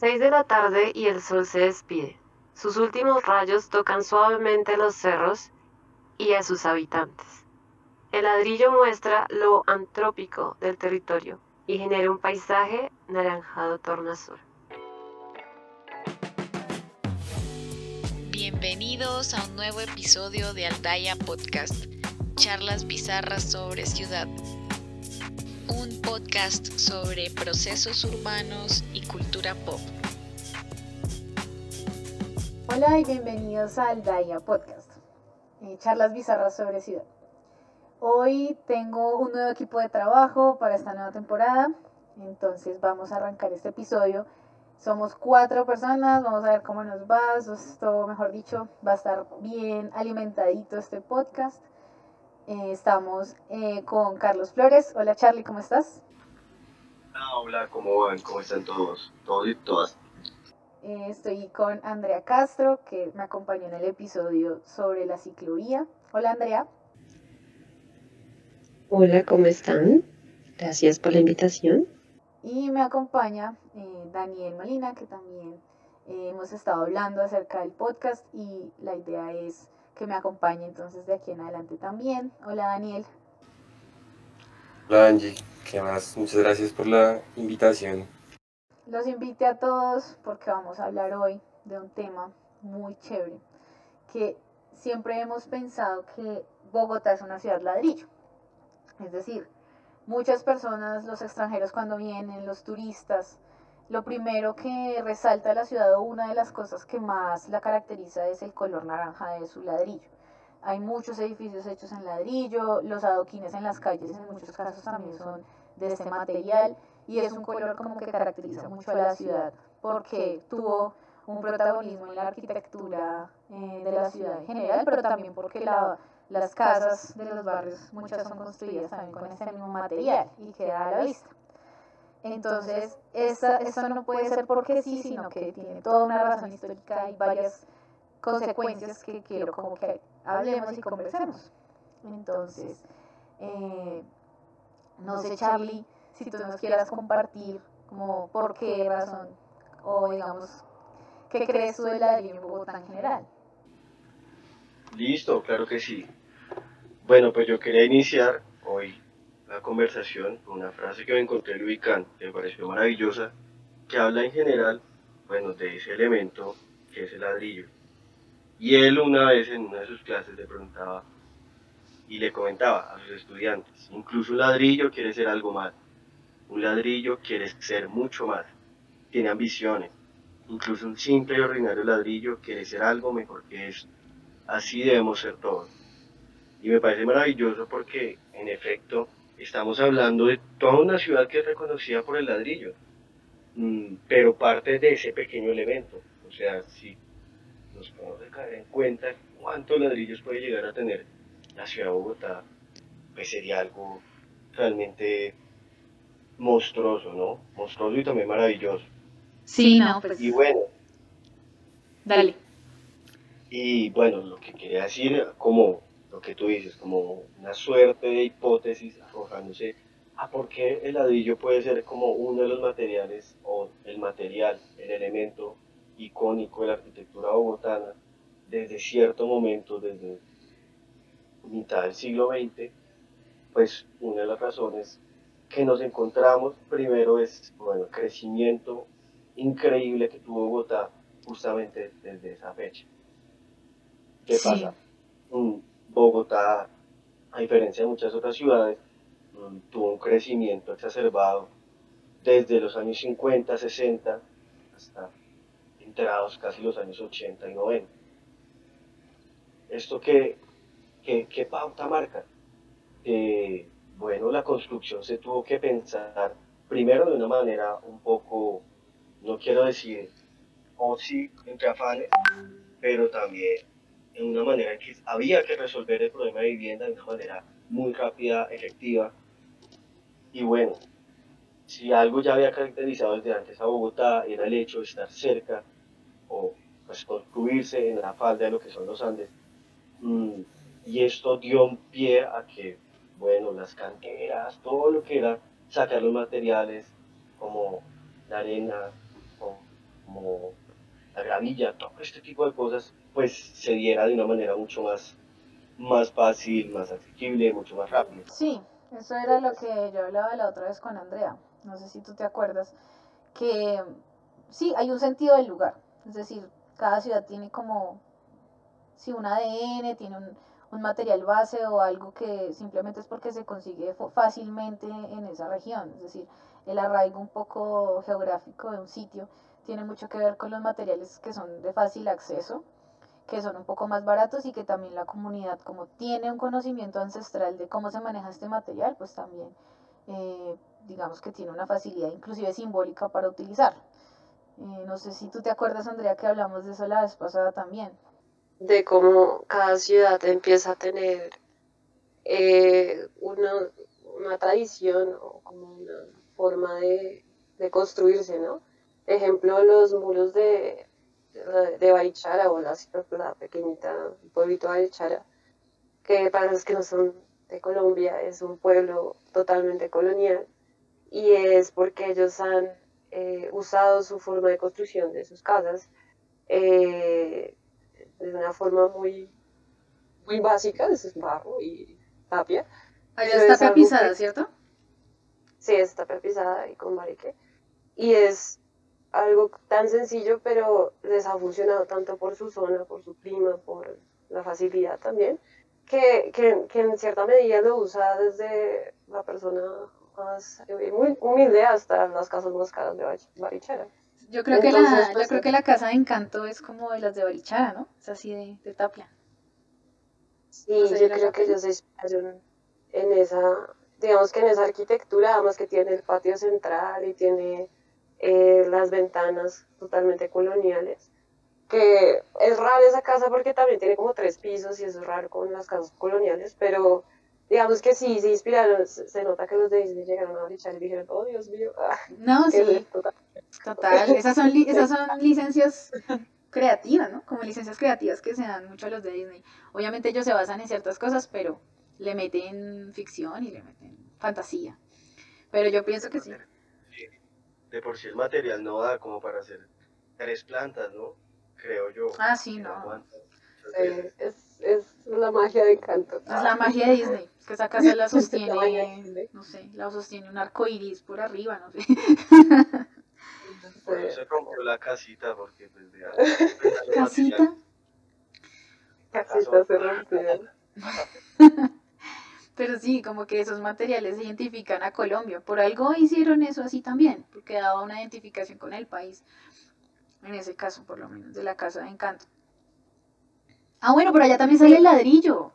Seis de la tarde y el sol se despide. Sus últimos rayos tocan suavemente los cerros y a sus habitantes. El ladrillo muestra lo antrópico del territorio y genera un paisaje naranjado tornasol. Bienvenidos a un nuevo episodio de Aldaya Podcast, charlas bizarras sobre ciudad. Un podcast sobre procesos urbanos y cultura pop. Hola y bienvenidos a Aldaya Podcast, eh, charlas bizarras sobre ciudad. Hoy tengo un nuevo equipo de trabajo para esta nueva temporada, entonces vamos a arrancar este episodio somos cuatro personas, vamos a ver cómo nos va. Esto, mejor dicho, va a estar bien alimentadito este podcast. Eh, estamos eh, con Carlos Flores. Hola Charlie, ¿cómo estás? Ah, hola, ¿cómo van? ¿Cómo están todos? Todos y todas. Eh, estoy con Andrea Castro, que me acompañó en el episodio sobre la ciclovía. Hola Andrea. Hola, ¿cómo están? Gracias por la invitación. Y me acompaña eh, Daniel Molina, que también eh, hemos estado hablando acerca del podcast y la idea es que me acompañe entonces de aquí en adelante también. Hola Daniel. Hola Angie, ¿qué más? Muchas gracias por la invitación. Los invite a todos porque vamos a hablar hoy de un tema muy chévere, que siempre hemos pensado que Bogotá es una ciudad ladrillo. Es decir, Muchas personas, los extranjeros cuando vienen, los turistas, lo primero que resalta la ciudad o una de las cosas que más la caracteriza es el color naranja de su ladrillo. Hay muchos edificios hechos en ladrillo, los adoquines en las calles en muchos casos también son de este material y es un color como que caracteriza mucho a la ciudad porque tuvo un protagonismo en la arquitectura eh, de la ciudad en general, pero también porque la, las casas de los barrios, muchas son construidas también con ese mismo material y queda a la vista. Entonces, esa, eso no puede ser porque sí, sino que tiene toda una razón histórica y varias consecuencias que quiero como que hablemos y conversemos. Entonces, eh, no sé, Charlie, si tú nos quieras compartir como por qué razón o digamos, ¿qué crees tú de la en Bogotá en general? Listo, claro que sí. Bueno, pues yo quería iniciar hoy la conversación con una frase que me encontré en Luicán, que me pareció maravillosa, que habla en general, bueno, de ese elemento que es el ladrillo. Y él una vez en una de sus clases le preguntaba y le comentaba a sus estudiantes, incluso un ladrillo quiere ser algo más, un ladrillo quiere ser mucho más, tiene ambiciones, incluso un simple y ordinario ladrillo quiere ser algo mejor que eso. Así debemos ser todos. Y me parece maravilloso porque, en efecto, estamos hablando de toda una ciudad que es reconocida por el ladrillo, mm, pero parte de ese pequeño elemento. O sea, si nos podemos caer en cuenta cuántos ladrillos puede llegar a tener la ciudad de Bogotá, pues sería algo realmente monstruoso, ¿no? Monstruoso y también maravilloso. Sí, no, pues. Y bueno. Dale. Y bueno, lo que quería decir, como lo que tú dices, como una suerte de hipótesis arrojándose a por qué el ladrillo puede ser como uno de los materiales o el material, el elemento icónico de la arquitectura bogotana desde cierto momento, desde mitad del siglo XX, pues una de las razones que nos encontramos primero es bueno, el crecimiento increíble que tuvo Bogotá justamente desde esa fecha. ¿Qué pasa? Bogotá, a diferencia de muchas otras ciudades, mm, tuvo un crecimiento exacerbado desde los años 50, 60 hasta entrados casi los años 80 y 90. ¿Esto qué, qué, pauta marca? bueno, la construcción se tuvo que pensar primero de una manera un poco, no quiero decir, o sí, entre afanes, pero también de una manera que había que resolver el problema de vivienda de una manera muy rápida, efectiva. Y bueno, si algo ya había caracterizado desde antes a Bogotá era el hecho de estar cerca o pues, construirse en la falda de lo que son los Andes. Mm, y esto dio pie a que, bueno, las canteras, todo lo que era sacar los materiales como la arena, como la gravilla, todo este tipo de cosas, pues se diera de una manera mucho más, más fácil, más asequible, mucho más rápido. Sí, eso era lo que yo hablaba la otra vez con Andrea, no sé si tú te acuerdas, que sí, hay un sentido del lugar, es decir, cada ciudad tiene como, sí, un ADN, tiene un, un material base o algo que simplemente es porque se consigue fácilmente en esa región, es decir, el arraigo un poco geográfico de un sitio tiene mucho que ver con los materiales que son de fácil acceso, que son un poco más baratos y que también la comunidad, como tiene un conocimiento ancestral de cómo se maneja este material, pues también eh, digamos que tiene una facilidad inclusive simbólica para utilizar. Eh, no sé si tú te acuerdas, Andrea, que hablamos de eso la vez pasada también. De cómo cada ciudad empieza a tener eh, una, una, tradición o como una forma de, de construirse, ¿no? Ejemplo, los muros de, de Barichara o la, la pequeñita pueblito Barichara, que para los que no son de Colombia es un pueblo totalmente colonial y es porque ellos han eh, usado su forma de construcción de sus casas eh, de una forma muy, muy básica, de barro y tapia. Allá está tapizada, ¿cierto? Sí, está tapizada y con marique. Y es algo tan sencillo, pero les ha funcionado tanto por su zona, por su clima, por la facilidad también, que, que, que en cierta medida lo usa desde la persona más eh, muy humilde hasta las casas más caras de Barichara. Yo creo, que la, pues, yo creo que la casa de encanto es como de las de Barichara, ¿no? Es así de, de tapia. Sí, yo creo que ellos se en esa, digamos que en esa arquitectura, además que tiene el patio central y tiene eh, las ventanas totalmente coloniales. Que es raro esa casa porque también tiene como tres pisos y eso es raro con las casas coloniales, pero digamos que sí, se inspiraron, se nota que los de Disney llegaron a brichar y dijeron, oh Dios mío. Ah, no, sí. Total. Esas son, esas son licencias creativas, ¿no? Como licencias creativas que se dan mucho a los de Disney. Obviamente ellos se basan en ciertas cosas, pero le meten ficción y le meten fantasía. Pero yo pienso que sí de por sí el material no da como para hacer tres plantas, ¿no? Creo yo. Ah, sí, no. Eh, es, es, la magia de Encanto. Es la magia de Disney. Que esa casa la sostiene, no sé, la sostiene un arco iris por arriba, no sé. Por eso se rompió la casita, porque pues de ¿Casita? Casita se rompió. Pero sí, como que esos materiales identifican a Colombia. Por algo hicieron eso así también, porque daba una identificación con el país. En ese caso, por lo menos, de la casa de encanto. Ah, bueno, pero allá también sale el ladrillo.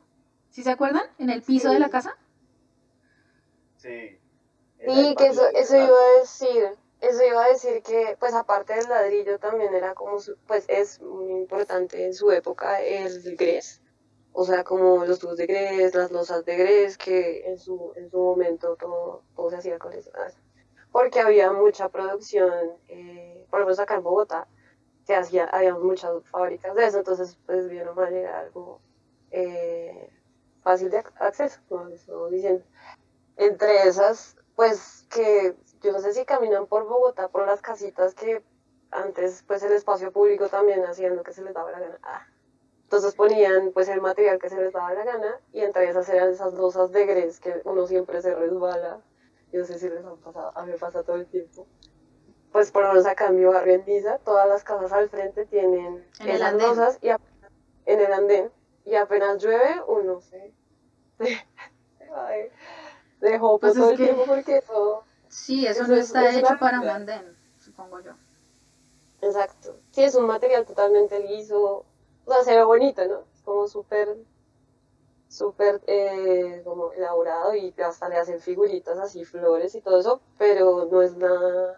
¿Sí se acuerdan? En el piso de la casa. Sí. Sí, que eso, eso iba a decir. Eso iba a decir que, pues aparte del ladrillo, también era como, pues es muy importante en su época el gres o sea, como los tubos de grés, las losas de grés, que en su, en su momento todo, todo se hacía con eso. Porque había mucha producción, eh, por ejemplo, acá en Bogotá, se hacía, había muchas fábricas de eso, entonces pues bien o mal era algo eh, fácil de acceso, como les estamos diciendo. Entre esas, pues que yo no sé si caminan por Bogotá, por las casitas que antes pues el espacio público también hacían lo que se les daba la gana. Ah, entonces ponían pues el material que se les daba la gana y entre esas eran esas losas de gres que uno siempre se resbala. Yo no sé si les ha pasado, a mí me pasa todo el tiempo. Pues por lo menos acá en mi barrio en Niza, todas las casas al frente tienen esas losas y en el andén. Y apenas llueve, uno se, dejó pues todo el tiempo porque todo... Sí, eso, no está hecho para un andén, supongo yo. Exacto. Sí, es un material totalmente liso, o sea, se ve bonito, ¿no? Es como súper, súper eh, como elaborado y hasta le hacen figuritas así, flores y todo eso, pero no es nada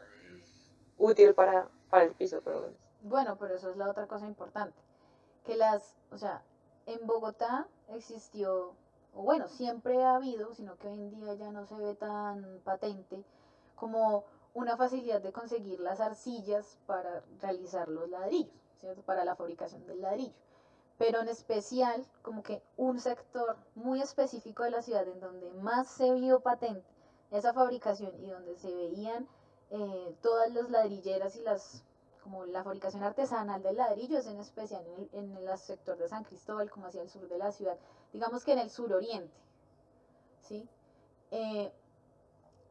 útil para, para el piso, pero bueno. pero eso es la otra cosa importante, que las, o sea, en Bogotá existió, o bueno, siempre ha habido, sino que hoy en día ya no se ve tan patente, como una facilidad de conseguir las arcillas para realizar los ladrillos. Para la fabricación del ladrillo. Pero en especial, como que un sector muy específico de la ciudad en donde más se vio patente esa fabricación y donde se veían eh, todas las ladrilleras y las como la fabricación artesanal del ladrillo es en especial en el, sector de San Cristóbal, como hacia el sur de la ciudad, digamos que en el suroriente. ¿sí? Eh,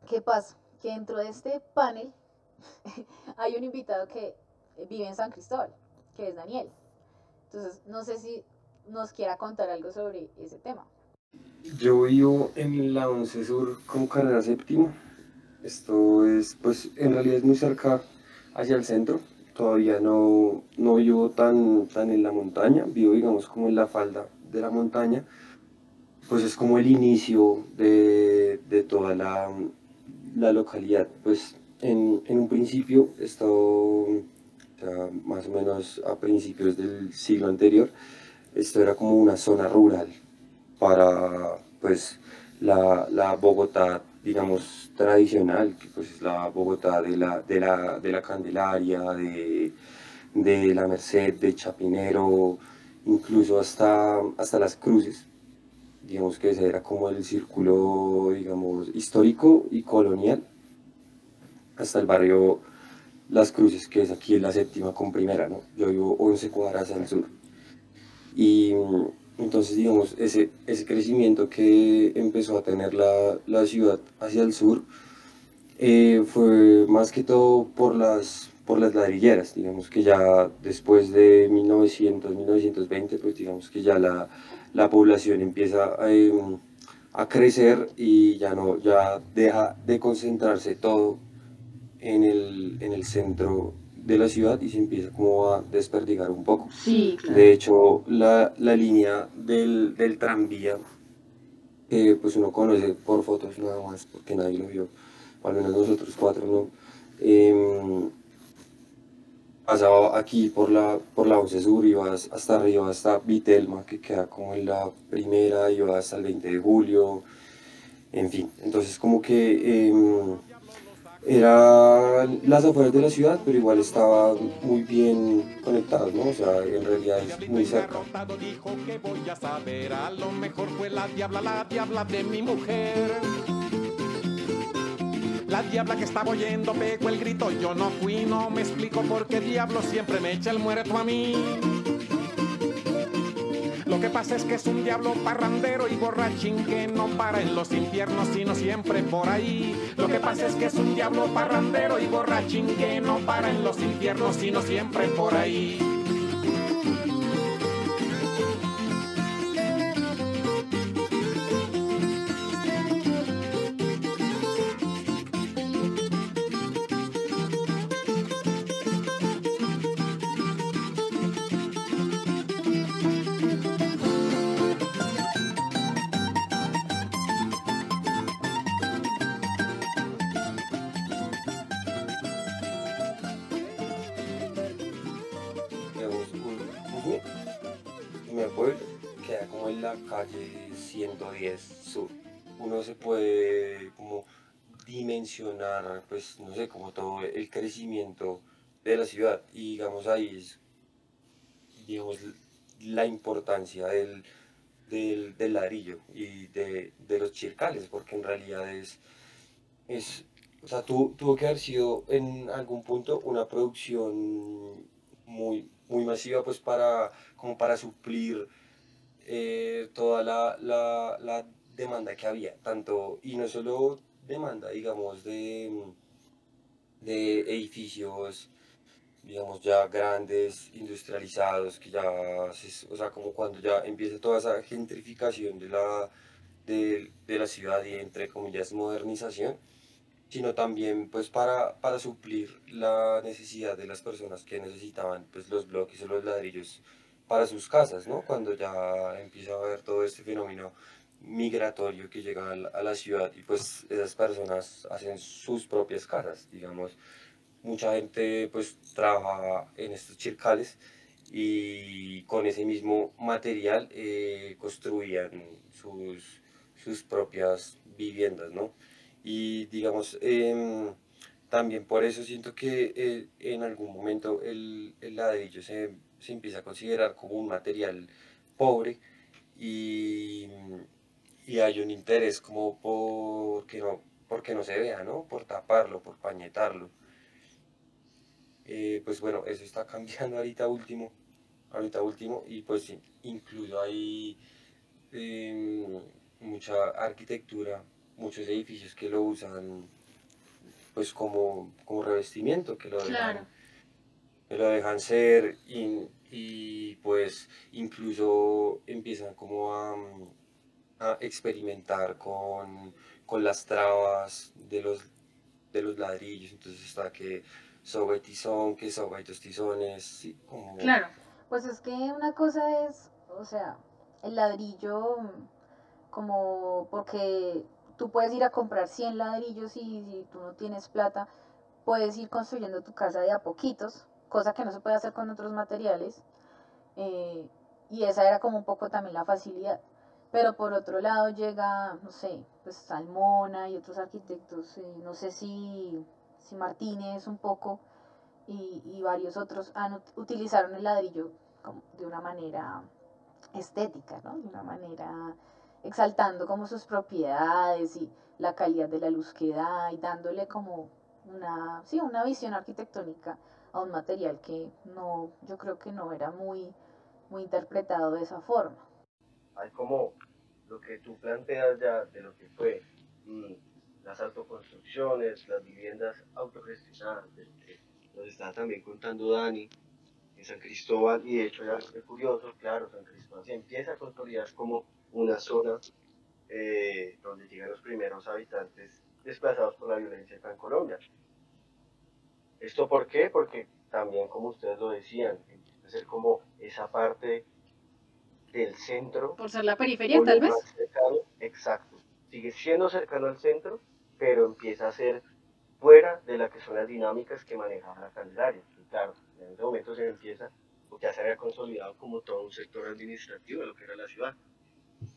¿Qué pasa? Que dentro de este panel hay un invitado que vive en San Cristóbal, que es Daniel. Entonces, no sé si nos quiera contar algo sobre ese tema. Yo vivo en la 11 Sur como carrera séptima. Esto es, pues, en realidad es muy cerca hacia el centro. Todavía no, no vivo tan, tan en la montaña, vivo, digamos, como en la falda de la montaña. Pues es como el inicio de, de toda la, la, localidad. Pues en, en un principio, esto, más o menos a principios del siglo anterior, esto era como una zona rural para pues la, la Bogotá, digamos, tradicional, que pues es la Bogotá de la, de la, de la Candelaria, de, de la Merced, de Chapinero, incluso hasta, hasta las cruces. Digamos que ese era como el círculo, digamos, histórico y colonial, hasta el barrio Las Cruces, que es aquí en la séptima con primera, ¿no? Yo vivo 11 cuadras al sur. Y entonces, digamos, ese, ese crecimiento que empezó a tener la, la ciudad hacia el sur eh, fue más que todo por las, por las ladrilleras. Digamos que ya después de 1900, 1920, pues digamos que ya la, la población empieza a, em, a crecer y ya, no, ya deja de concentrarse todo en el, en el centro de la ciudad y se empieza como a desperdigar un poco. Sí, De hecho, la, la línea del, del, tranvía, que pues uno conoce por fotos nada más, porque nadie lo vio, o al menos nosotros cuatro, ¿no? Eh, pasaba aquí por la, por la 11 Sur, ibas hasta arriba, hasta Vitelma, que queda como en la primera, iba hasta el 20 de julio, en fin. Entonces como que... Eh, era las afueras de la ciudad, pero igual estaba muy bien conectado, ¿no? O sea, en realidad es muy cerca. dijo que voy a saber, a lo mejor fue la diabla, la diabla de mi mujer. La diabla que estaba oyendo pegó el grito, yo no fui, no me explico por qué diablo siempre me echa el muerto a mí. Lo que pasa es que es un diablo parrandero y borrachín que no para en los infiernos, sino siempre por ahí. Lo que pasa es que es un diablo parrandero y borrachín que no para en los infiernos, sino siempre por ahí. El crecimiento de la ciudad. Y digamos ahí es, digamos, la importancia del, del, ladrillo y de, de, los chircales, porque en realidad es, es o sea, tuvo que haber sido en algún punto una producción muy, muy masiva, pues para, como para suplir eh, toda la, la, la, demanda que había, tanto, y no solo demanda, digamos, de, de edificios, digamos, ya grandes, industrializados, que ya, o sea, como cuando ya empieza toda esa gentrificación de la, de, de la ciudad y entre comillas modernización, sino también pues para, para suplir la necesidad de las personas que necesitaban pues los bloques o los ladrillos para sus casas, ¿no? Cuando ya empieza a haber todo este fenómeno migratorio que llega a la, ciudad y pues esas personas hacen sus propias casas, digamos. Mucha gente pues trabaja en estos chircales y con ese mismo material eh, construían sus, sus propias viviendas, ¿no? Y digamos, em, también por eso siento que eh, en algún momento el, el ladrillo se se empieza a considerar como un material pobre y, y hay un interés como por no, porque no se vea, ¿no? Por taparlo, por pañetarlo. Eh, pues bueno, eso está cambiando ahorita último, ahorita último, y pues incluso hay em, mucha arquitectura, muchos edificios que lo usan pues como, como revestimiento, que lo dejan, que lo dejan ser y, y, pues incluso empiezan como a, a experimentar con, con, las trabas de los, de los ladrillos, entonces está que soga y tizón, que soga y dos tizones. Claro, pues es que una cosa es, o sea, el ladrillo como porque tú puedes ir a comprar 100 ladrillos y si tú no tienes plata, puedes ir construyendo tu casa de a poquitos, cosa que no se puede hacer con otros materiales. Eh, y esa era como un poco también la facilidad. Pero por otro lado llega, no sé, pues Salmona y otros arquitectos, eh, no sé si, si Martínez un poco y, y varios otros han, utilizaron el ladrillo como de una manera estética, ¿no? De una manera exaltando como sus propiedades y la calidad de la luz que da y dándole como una, sí, una visión arquitectónica a un material que no, yo creo que no era muy, muy interpretado de esa forma. Hay como lo que tú planteas ya de lo que fue mm, las autoconstrucciones, las viviendas autogestionadas, nos estaba también contando Dani en San Cristóbal, y de hecho ya es curioso, claro, San Cristóbal se empieza a consolidar como una zona eh, donde llegan los primeros habitantes desplazados por la violencia en Colombia. ¿Esto por qué? Porque también, como ustedes lo decían, empieza a ser como esa parte del centro. Por ser la periferia, tal vez. exacto. Sigue siendo cercano al centro, pero empieza a ser fuera de la que son las dinámicas que manejaba la Candelaria. Y claro, en ese momento se empieza, porque ya se había consolidado como todo un sector administrativo de lo que era la ciudad.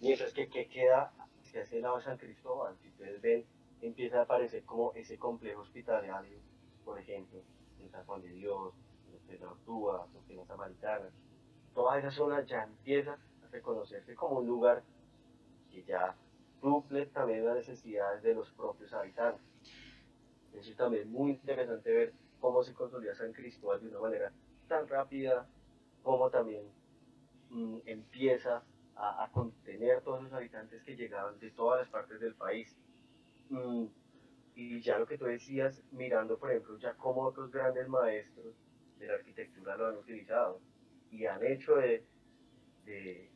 Mientras que, que queda hacia ese lado de San Cristóbal, si ustedes ven, empieza a aparecer como ese complejo hospitalario, por ejemplo, en San Juan de Dios, en la Ortúa, en las Samaritanas. Toda esa zona ya empieza a reconocerse como un lugar que ya suple también las necesidades de los propios habitantes. Eso es también muy interesante ver cómo se consolida San Cristóbal de una manera tan rápida, como también mm, empieza a, contener todos los habitantes que llegaban de todas las partes del país. Mm, y ya lo que tú decías, mirando por ejemplo ya cómo otros grandes maestros de la arquitectura lo han utilizado y han hecho de, de,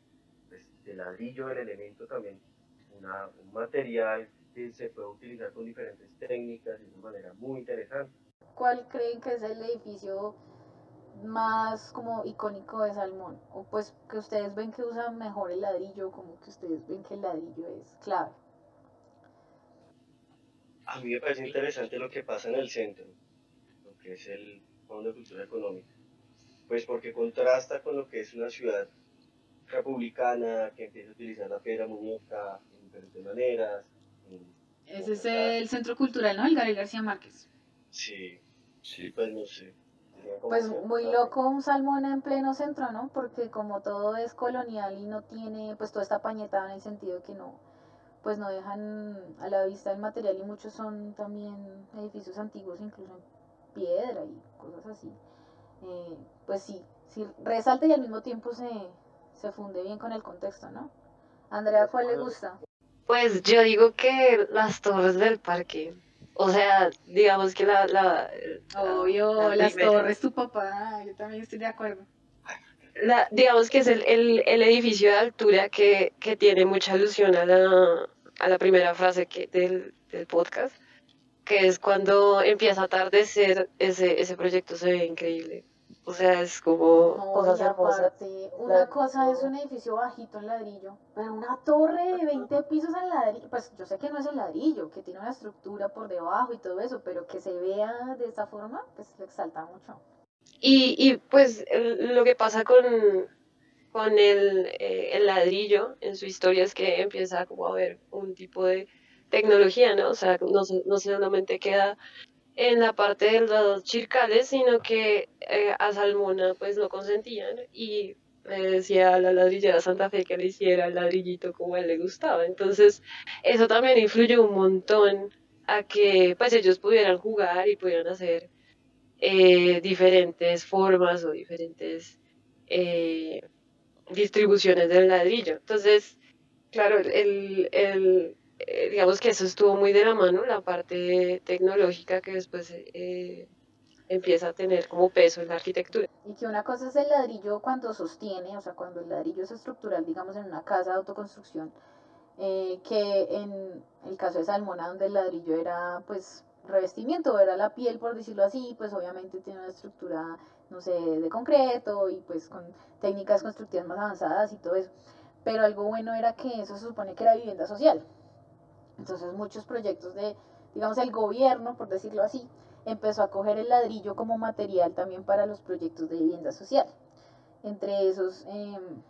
pues, de ladrillo el elemento también una, un material que se puede utilizar con diferentes técnicas de una manera muy interesante. ¿Cuál creen que es el edificio más como icónico de Salmón? O pues que ustedes ven que usan mejor el ladrillo, como que ustedes ven que el ladrillo es clave. A mí me parece interesante lo que pasa en el centro, lo que es el Fondo de Cultura Económica. Pues porque contrasta con lo que es una ciudad republicana que empieza a utilizar la piedra muñeca en diferentes maneras. Ese es el Centro Cultural, ¿no? El Gabriel García Márquez. Sí, sí, pues no sé. Pues muy loco un salmón en pleno centro, ¿no? Porque como todo es colonial y no tiene, pues todo está pañetado en el sentido que no, pues no dejan a la vista el material y muchos son también edificios antiguos, incluso en piedra y cosas así. Eh, pues sí, sí, resalta y al mismo tiempo se, se funde bien con el contexto, ¿no? Andrea, ¿cuál le gusta? Pues yo digo que las torres del parque. O sea, digamos que la... la Obvio, las torres, tu papá, yo también estoy de acuerdo. La, digamos que es el, el, el edificio de altura que, que, tiene mucha alusión a la, a la primera frase que, del, del, podcast, que es cuando empieza a atardecer, ese, ese proyecto se ve increíble. O sea, es como cosas hermosas. Una cosa es un edificio bajito en ladrillo, pero una torre de 20 pisos en ladrillo, pues yo sé que no es el ladrillo, que tiene una estructura por debajo y todo eso, pero que se vea de esa forma, pues le exalta mucho. Y, y pues lo que pasa con, con el, eh, el ladrillo en su historia es que empieza como a haber un tipo de tecnología, ¿no? O sea, no, no solamente queda en la parte de los chircales, sino que eh, a Salmona pues no consentían y le decía a la ladrillera Santa Fe que le hiciera el ladrillito como a él le gustaba. Entonces eso también influyó un montón a que pues ellos pudieran jugar y pudieran hacer eh, diferentes formas o diferentes eh, distribuciones del ladrillo. Entonces, claro, el, el, eh, digamos que eso estuvo muy de la mano, la parte tecnológica que después empieza a tener como peso en la arquitectura. Y que una cosa es el ladrillo cuando sostiene, o sea, cuando el ladrillo es estructural, digamos, en una casa de autoconstrucción, que en el caso de Salmona, donde el ladrillo era, pues, revestimiento, era la piel, por decirlo así, pues obviamente tiene una estructura, no sé, de concreto y pues con técnicas constructivas más avanzadas y todo eso. Pero algo bueno era que eso se supone que era vivienda social. Entonces muchos proyectos de, digamos, el gobierno, por decirlo así, empezó a coger el ladrillo como material también para los proyectos de vivienda social. Entre esos em,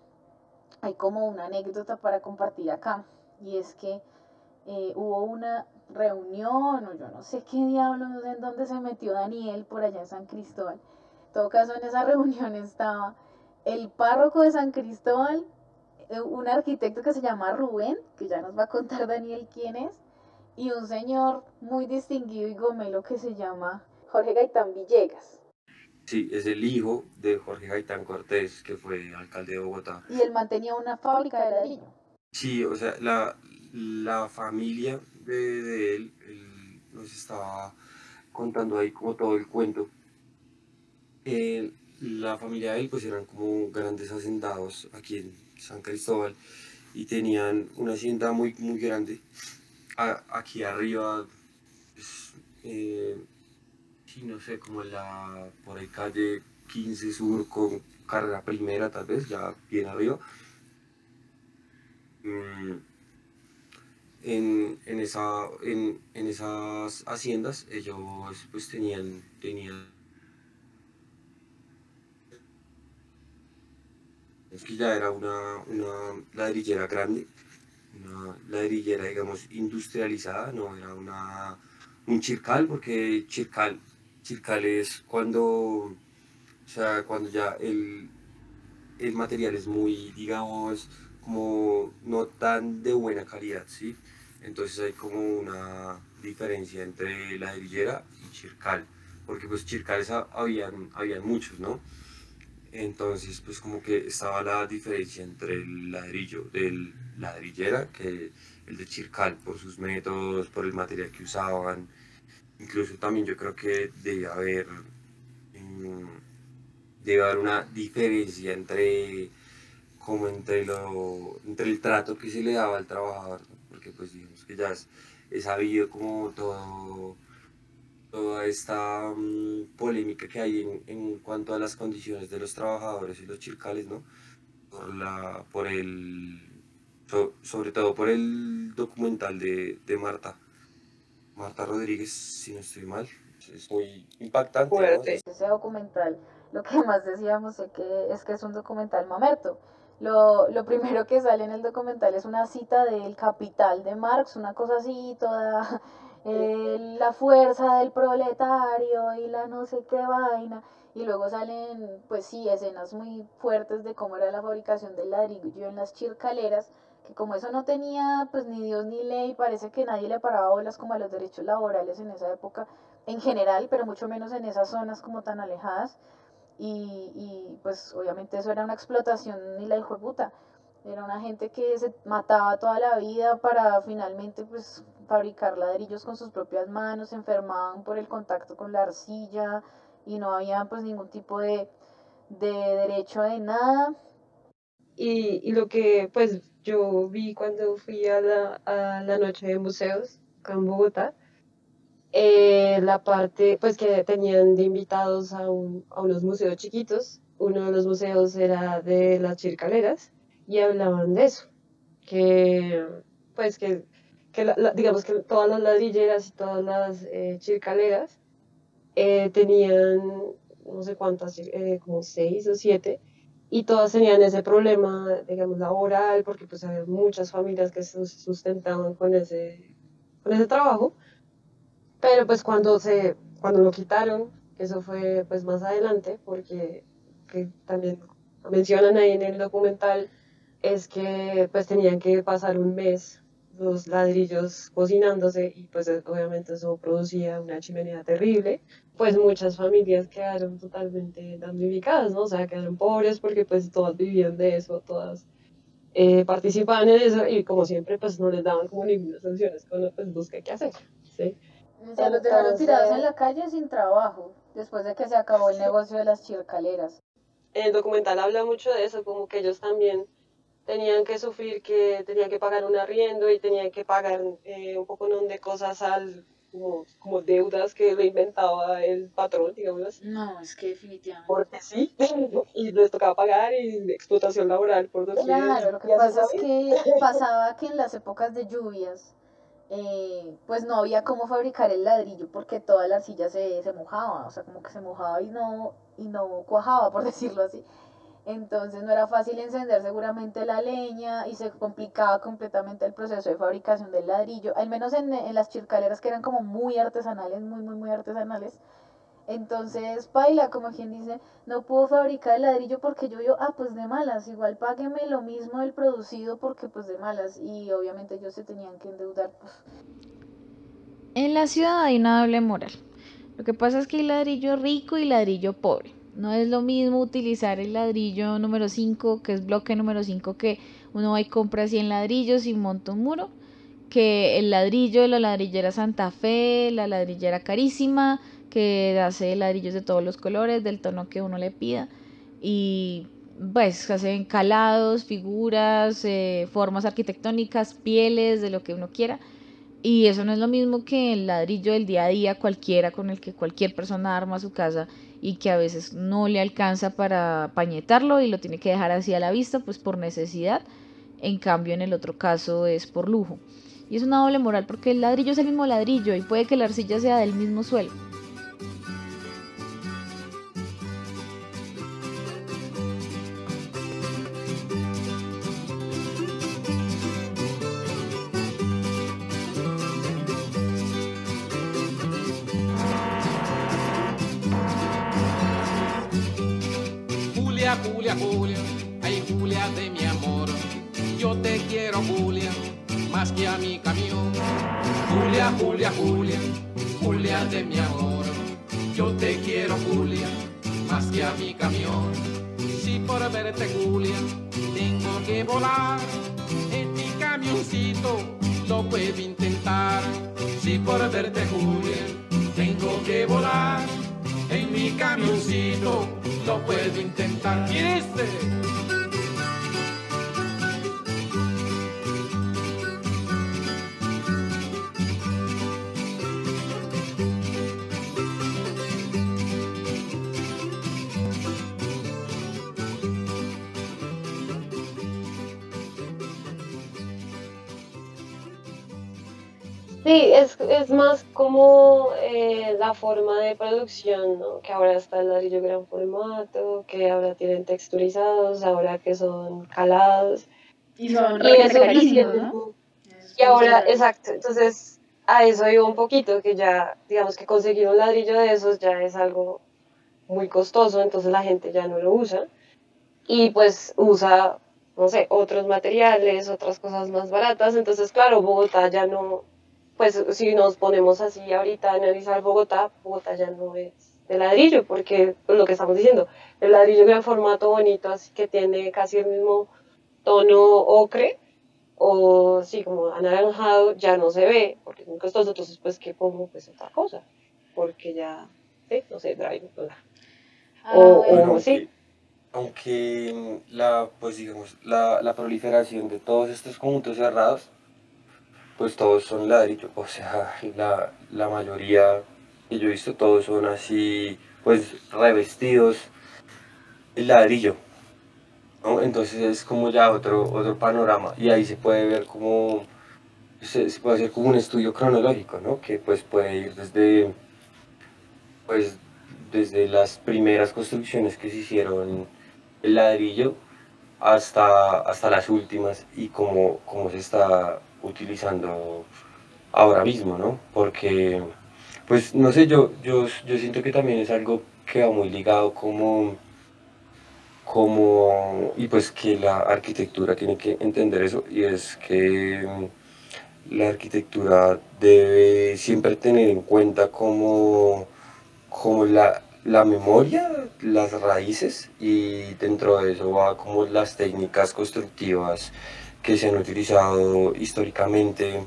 hay como una anécdota para compartir acá, y es que eh, hubo una reunión o yo no sé qué diablo, no sé en dónde se metió Daniel por allá en San Cristóbal. En todo caso, en esa reunión estaba el párroco de San Cristóbal, eh, un arquitecto que se llama Rubén, que ya nos va a contar Daniel quién es, y un señor muy distinguido y gomelo que se llama Jorge Gaitán Villegas. Sí, es el hijo de Jorge Gaitán Cortés, que fue alcalde de Bogotá. Y él mantenía una fábrica de ladrillo. Sí, o sea, la, la familia de, él, él, nos estaba contando ahí como todo el cuento. Eh, la familia de él pues eran como grandes hacendados aquí en San Cristóbal y tenían una hacienda muy, muy grande. aquí arriba, pues, eh, no sé, como la, por el calle 15 Sur con carrera primera tal vez, ya bien arriba. Mm, en, en, esa, en, en, esas haciendas ellos pues tenían, tenían es que ya era una, una ladrillera grande, una ladrillera digamos industrializada, no era una, un chircal, porque chircal, chircal es cuando, o sea, cuando ya el, el material es muy, digamos, como no tan de buena calidad, ¿sí? Entonces hay como una diferencia entre la ladrillera y chircal, porque pues chircales habían, habían muchos, ¿no? Entonces pues como que estaba la diferencia entre el ladrillo del ladrillera que el de chircal, por sus métodos, por el material que usaban. Incluso también yo creo que debe haber, mm, debe haber una diferencia entre como entre, lo, entre el trato que se le daba al trabajador, porque pues digamos que ya es, sabido como todo, toda esta mm, polémica que hay en, en, cuanto a las condiciones de los trabajadores y los chircales, ¿no? Por, la, por el, sobre todo por el documental de, de Marta, Marta Rodríguez, si no estoy mal, es muy impactante. Ese documental, lo que más decíamos es que es que es un documental mamerto lo, lo, primero que sale en el documental es una cita del Capital de Marx, una cosa así, toda la fuerza del proletario y la no sé qué vaina. Y luego salen, pues sí, escenas muy fuertes de cómo era la fabricación del ladrillo en las chircaleras, que como eso no tenía pues ni Dios ni ley, parece que nadie le paraba bolas como a los derechos laborales en esa época en general, pero mucho menos en esas zonas como tan alejadas. Y, y, pues obviamente eso era una explotación y la hijo de. Era una gente que se mataba toda la vida para finalmente pues fabricar ladrillos con sus propias manos, se enfermaban por el contacto con la arcilla y no había pues ningún tipo de, de derecho de nada. Y, y, lo que pues yo vi cuando fui a la, a la noche de museos en Bogotá, eh, la parte, pues que tenían de invitados a, a, unos museos chiquitos. Uno de los museos era de las chircaleras y hablaban de eso, que pues que, que digamos que todas las ladrilleras y todas las eh, chircaleras eh, tenían no sé cuántas, como seis o siete, y todas tenían ese problema, digamos, laboral, porque pues había muchas familias que se sustentaban con ese, con ese trabajo. Pero pues cuando, se, cuando lo quitaron, eso fue pues más adelante, porque que también mencionan ahí en el documental, es que pues tenían que pasar un mes los ladrillos cocinándose y pues obviamente eso producía una chimenea terrible, pues muchas familias quedaron totalmente damnificadas, ¿no? O sea, quedaron pobres porque pues todas vivían de eso, todas eh, participaban en eso y como siempre pues no les daban como ninguna sanción, es cuando pues busca qué hacer, ¿sí? O sea, los dejaron tirados en la calle sin trabajo, después de que se acabó el negocio de las chircaleras. El documental habla mucho de eso, como que ellos también tenían que sufrir que tenían que pagar un arriendo y tenían que pagar eh, un poco de cosas al como, como deudas que le inventaba el patrón, digamos así. No, es que definitivamente. Porque sí, y les tocaba pagar y explotación laboral por doquier. Claro, lo que pasa es que pasaba que en las épocas de lluvias, eh, pues no había cómo fabricar el ladrillo porque toda la arcilla se, se mojaba, o sea, como que se mojaba y no, y no cuajaba, por decirlo así entonces no era fácil encender seguramente la leña y se complicaba completamente el proceso de fabricación del ladrillo, al menos en, en las chircaleras que eran como muy artesanales, muy, muy, muy artesanales. Entonces, Paila, como quien dice, no pudo fabricar el ladrillo porque yo yo, ah, pues de malas, igual págueme lo mismo del producido porque pues de malas, y obviamente ellos se tenían que endeudar. Pues. En la ciudad hay una doble moral. Lo que pasa es que hay ladrillo rico y ladrillo pobre. No es lo mismo utilizar el ladrillo número 5, que es bloque número 5, que uno va y compra 100 ladrillos y monta un muro, que el ladrillo de la ladrillera Santa Fe, la ladrillera carísima, que hace ladrillos de todos los colores, del tono que uno le pida. Y pues hacen calados, figuras, eh, formas arquitectónicas, pieles, de lo que uno quiera. Y eso no es lo mismo que el ladrillo del día a día cualquiera con el que cualquier persona arma su casa y que a veces no le alcanza para pañetarlo y lo tiene que dejar así a la vista pues por necesidad. En cambio en el otro caso es por lujo. Y es una doble moral porque el ladrillo es el mismo ladrillo y puede que la arcilla sea del mismo suelo. De producción, ¿no? Que ahora está el ladrillo gran formato, que ahora tienen texturizados, ahora que son calados. Y son Y eso ¿no? Y ahora, exacto, entonces a eso iba un poquito, que ya, digamos que conseguir un ladrillo de esos ya es algo muy costoso, entonces la gente ya no lo usa. Y pues usa, no sé, otros materiales, otras cosas más baratas. Entonces, claro, Bogotá ya no, pues si nos ponemos así ahorita a analizar Bogotá, Bogotá ya no es de ladrillo, porque pues, lo que estamos diciendo, el ladrillo gran formato bonito, así que tiene casi el mismo tono ocre, o sí, como anaranjado, ya no se ve, porque es muy costoso, entonces pues que pongo pues otra cosa, porque ya, sí, no sé, drive, Ah, o, bueno. o sí, aunque la, pues digamos, la, la proliferación de todos estos conjuntos cerrados, pues todos son ladrillo, o sea, la, la mayoría que yo he visto, todos son así, pues revestidos en ladrillo. Entonces es como ya otro, otro panorama, y ahí se puede ver como, se, se puede hacer como un estudio cronológico, ¿no? Que pues puede ir desde, pues, desde las primeras construcciones que se hicieron el ladrillo hasta, hasta las últimas y cómo, cómo se está utilizando ahora mismo, ¿no? Porque, pues, no sé, yo, yo, yo siento que también es algo que va muy ligado como, como, y pues que la arquitectura tiene que entender eso, y es que la arquitectura debe siempre tener en cuenta como, como la, la memoria, las raíces y dentro de eso va como las técnicas constructivas que se han utilizado históricamente,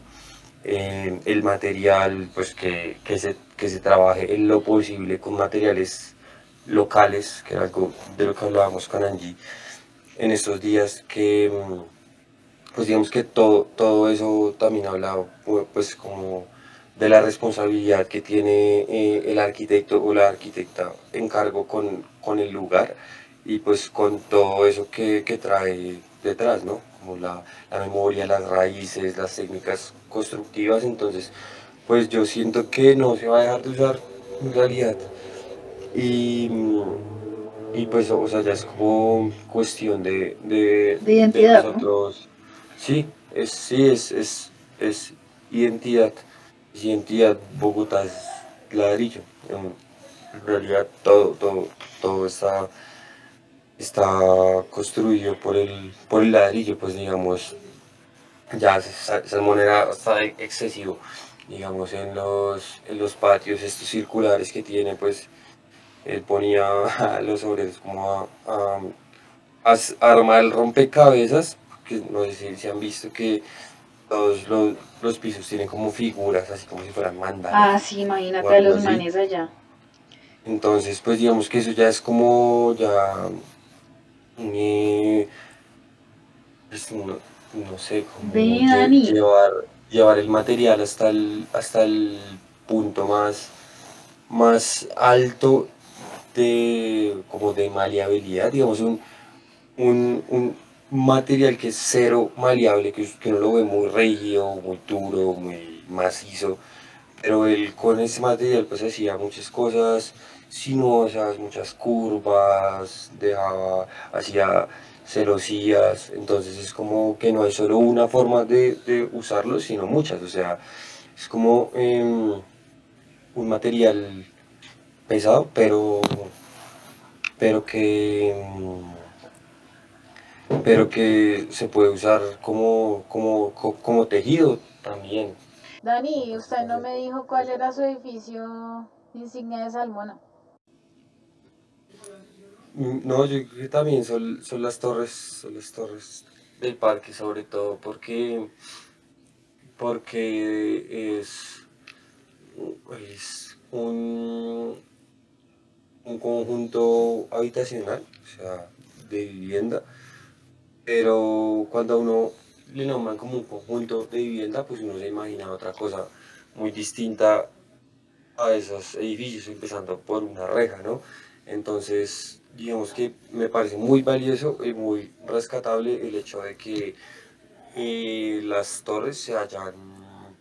eh, el material, pues que, que, se, que se trabaje en lo posible con materiales locales, que era algo de lo que hablábamos con Angie en estos días, que pues digamos que todo, todo eso también habla pues como de la responsabilidad que tiene eh, el arquitecto o la arquitecta en cargo con, con, el lugar y pues con todo eso que, que trae detrás, ¿no? Como la, la, memoria, las raíces, las técnicas constructivas, entonces pues yo siento que no se va a dejar de usar en realidad. Y, y pues, o sea, ya es como cuestión de, de, de identidad. nosotros. Sí, es, sí, es, es, es identidad identidad Bogotá es ladrillo. En realidad todo, todo, todo está, está construido por el, por el ladrillo, pues digamos, ya moneda está excesivo. Digamos, en los, en los patios estos circulares que tiene, pues él ponía a los obreros como a, a, armar el rompecabezas, que no sé si, si han visto que todos los, los, pisos tienen como figuras, así como si fueran mandalas. Ah, sí, imagínate a los manes allá. Entonces, pues digamos que eso ya es como ya... Eh, pues, no, no, sé, como llevar, llevar el material hasta el, hasta el punto más, más alto de, como de maleabilidad, digamos, un, un, un material que es cero maleable, que, que uno lo ve muy rígido, muy duro, muy macizo, pero él con ese material pues hacía muchas cosas sinuosas, muchas curvas, dejaba, hacía celosías, entonces es como que no hay solo una forma de, de usarlo, sino muchas, o sea, es como em, un material pesado, pero, pero que... Em, pero que se puede usar como, como, como tejido también. Dani, usted no me dijo cuál era su edificio insignia de Salmona. Mm, no, yo creo que también son, son las torres, son las torres del parque sobre todo, porque, porque es, es un, un conjunto habitacional, o sea, de vivienda, pero cuando uno le nombran como un conjunto de vivienda, pues uno se imagina otra cosa muy distinta a esos edificios, empezando por una reja, ¿no? Entonces, digamos que me parece muy valioso y muy rescatable el hecho de que eh, las torres se hayan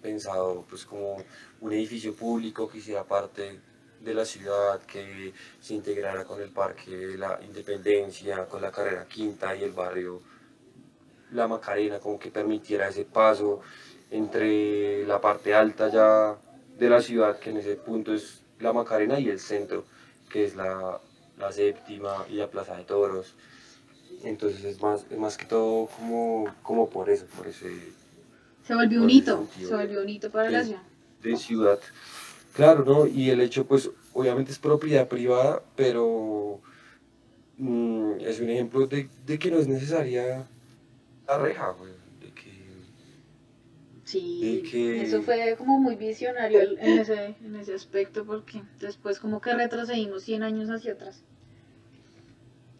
pensado pues como un edificio público que sea parte de la ciudad, que se integrara con el Parque de la Independencia, con la carrera quinta y el barrio la Macarena, como que permitiera ese paso entre la parte alta ya de la ciudad, que en ese punto es la Macarena, y el centro, que es la, la séptima y la Plaza de Toros. Entonces es más, es más que todo como, como por eso, por ese... Se volvió un hito, se volvió un hito para la ciudad. De ciudad. Claro, ¿no? Y el hecho, pues, obviamente es propiedad privada, pero mm, es un ejemplo de, de que no es necesaria la reja, güey. De que, sí, eso fue como muy visionario en ese, en ese aspecto porque después como que retrocedimos 100 años hacia atrás.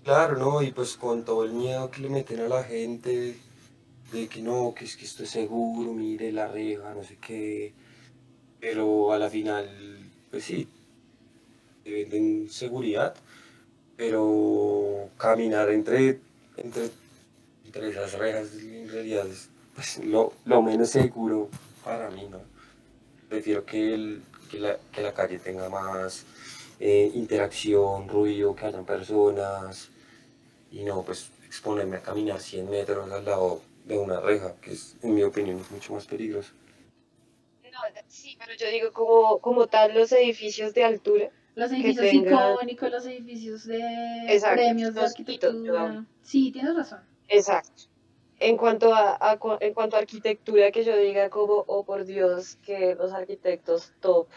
Claro, ¿no? Y pues con todo el miedo que le meten a la gente, de que no, que es que esto es seguro, mire la reja, no sé qué. Pero a la final, pues sí, te venden seguridad, pero caminar entre, entre entre esas rejas en realidad es pues, lo, lo, menos seguro para mí, ¿no? Prefiero que, el, que, la, que la, calle tenga más eh, interacción, ruido, que hayan personas y no pues exponerme a caminar 100 metros al lado de una reja, que es, en mi opinión es mucho más peligroso. No, sí, pero yo digo como, como tal los edificios de altura. Los edificios icónicos, los edificios de premios de arquitectura. Sí, tienes razón. Exacto. en cuanto a, a en cuanto a arquitectura, que yo diga como, oh por Dios, que los arquitectos top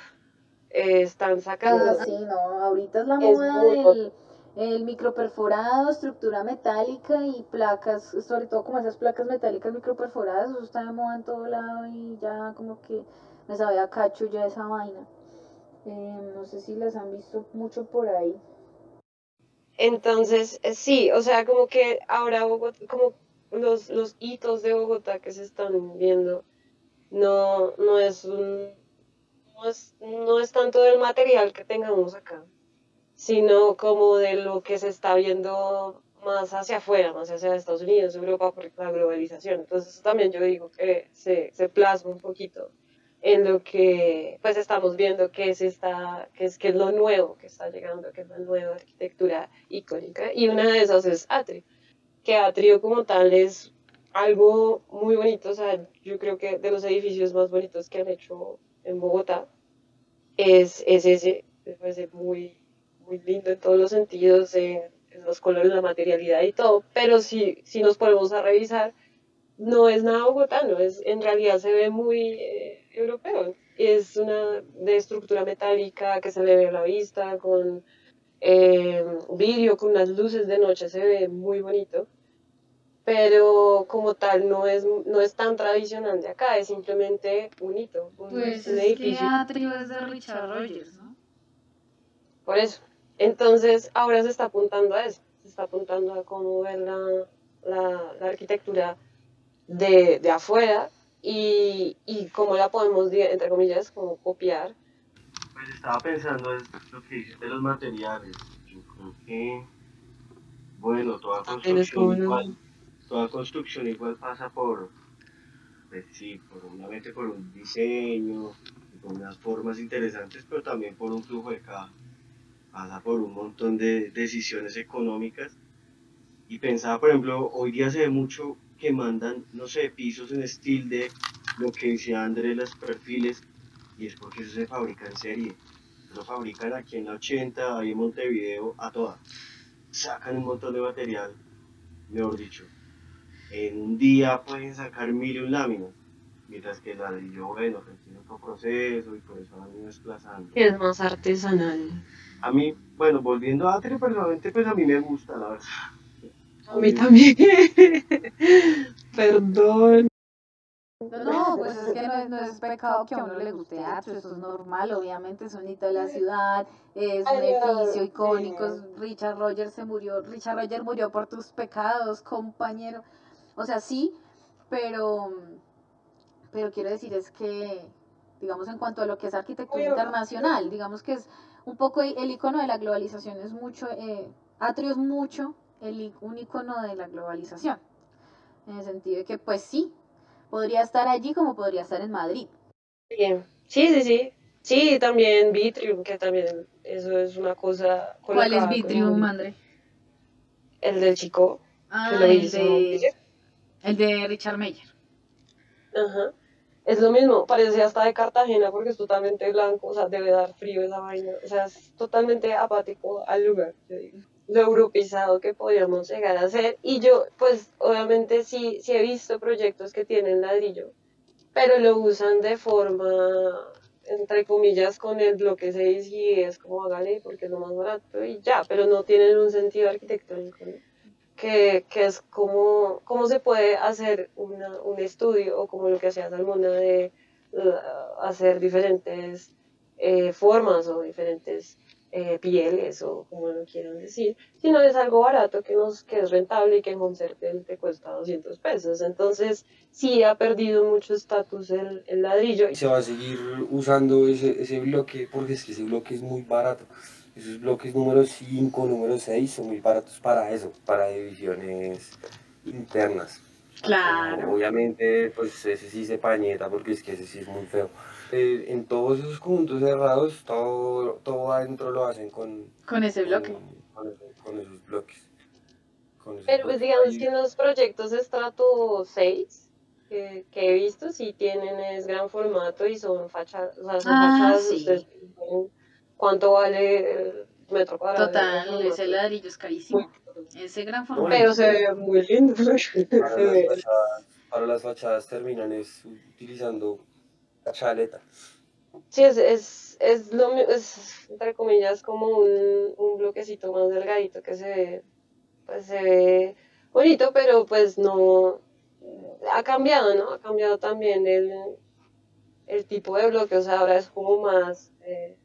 eh, están sacando. Sí, no, ahorita es la Es moda muy del el microperforado, estructura metálica y placas, sobre todo como esas placas metálicas microperforadas, eso está de moda en todo lado y ya como que me sabe a cacho ya esa vaina. Eh, no sé si las han visto mucho por ahí. Entonces, eh, sí, o sea, como que ahora Bogotá, como los, los hitos de Bogotá que se están viendo, no, no es un, no es, no es tanto del material que tengamos acá, sino como de lo que se está viendo más hacia afuera, más hacia Estados Unidos, Europa, por la globalización. Entonces, también yo digo que se, se plasma un poquito en lo que pues estamos viendo que es esta, que es, que es lo nuevo que está llegando, que es la nueva arquitectura icónica, y una de esas es Atrio, que Atrio como tal es algo muy bonito, o sea, yo creo que de los edificios más bonitos que han hecho en Bogotá es, es ese, me parece muy, muy lindo en todos los sentidos, en, en los colores, la materialidad y todo, pero si, si nos ponemos a revisar, no es nada bogotano, es, en realidad se ve muy eh, europeo. Es una de estructura metálica que se le ve a la vista, con eh, vidrio, con unas luces de noche, se ve muy bonito. Pero como tal no es, no es tan tradicional de acá, es simplemente un hito, un, Pues un es que edificio. Atrio es de Richard Rogers, ¿no? Por eso. Entonces, ahora se está apuntando a eso. Se está apuntando a cómo ver la, la, la arquitectura de, de afuera y, y cómo la podemos, entre comillas, como copiar. Pues estaba pensando en lo que dices de los materiales. Yo creo que, bueno, toda es construcción igual, toda construcción igual pasa por, pues sí, por obviamente por un diseño, por unas formas interesantes, pero también por un flujo de caja. Pasa por un montón de decisiones económicas. Y pensaba, por ejemplo, hoy día se ve mucho que mandan, no sé, pisos en estilo de lo que decía André, los perfiles, y es porque eso se fabrica en serie. Lo fabrican aquí en la 80, ahí en Montevideo, a toda. Sacan un montón de material, mejor dicho. En un día pueden sacar mil y láminas, mientras que el ladrillo, bueno, pues tiene otro proceso y por eso van desplazando. es más artesanal. A mí, bueno, volviendo a Atrio, personalmente, pues a mí me gusta, la verdad. A mí también. Perdón. No, pues es que no es, no es pecado que a uno le guste Atrio, eso es normal, obviamente es un hito de la ciudad, es un edificio icónico, Richard Rogers se murió, Richard Rogers murió por tus pecados, compañero. O sea, sí, pero, pero quiero decir es que, digamos, en cuanto a lo que es arquitectura internacional, digamos que es un poco el icono de la globalización, es mucho, eh, Atrio es mucho el, un icono de la globalización, en el sentido de que, pues sí, podría estar allí como podría estar en Madrid. Bien. Sí, sí, sí. Sí, también Vitrium, que también eso es una cosa. ¿Cuál es Vitrium, André? El del chico. Ah, que lo el hizo. de, el de Richard Meyer. Ajá. Es lo mismo, parece hasta de Cartagena porque es totalmente blanco, o sea, debe dar frío esa vaina. O sea, es totalmente apático al lugar, yo digo. Lo europeizado que podríamos llegar a ser. Y yo, pues, obviamente sí, sí he visto proyectos que tienen ladrillo, pero lo usan de forma, entre comillas, con el bloque 6 y es como hágale porque es lo más barato y ya, pero no tienen un sentido arquitectónico. Que, que es como, cómo se puede hacer una, un estudio o como lo que hacía Salmona de uh, hacer diferentes eh, formas o diferentes eh, pieles o como lo quieran decir, sino es algo barato que, nos, que es rentable y que en Home Center te cuesta 200 pesos. Entonces sí ha perdido mucho estatus el, el ladrillo. se va a seguir usando ese, ese bloque porque es que ese bloque es muy barato. Esos bloques número 5, número 6 son muy baratos para eso, para divisiones internas. Claro. Obviamente, pues ese sí se pañeta porque es que ese sí es muy feo. Eh, en todos esos conjuntos cerrados, todo, todo adentro lo hacen con, Con ese bloque. con, con esos, con esos bloques. Con esos Pero pues digamos Y- que en los proyectos de estrato 6 que, que he visto, sí tienen es gran formato y son fachadas, o sea, son Ah, fachadas, sí. ustedes cuánto vale el, metro cuadrado. Total, ¿no? ese ladrillo es carísimo. Ese gran formato. Pero se ve muy lindo. se Para las, fachadas, para las fachadas terminan es utilizando la chaleta. Sí, es, es, es, lo, es, entre comillas, como un, un bloquecito más delgadito que se ve, pues se ve bonito, pero pues no, ha cambiado, ¿no? Ha cambiado también el, el tipo de bloque, o sea, ahora es como más, eh,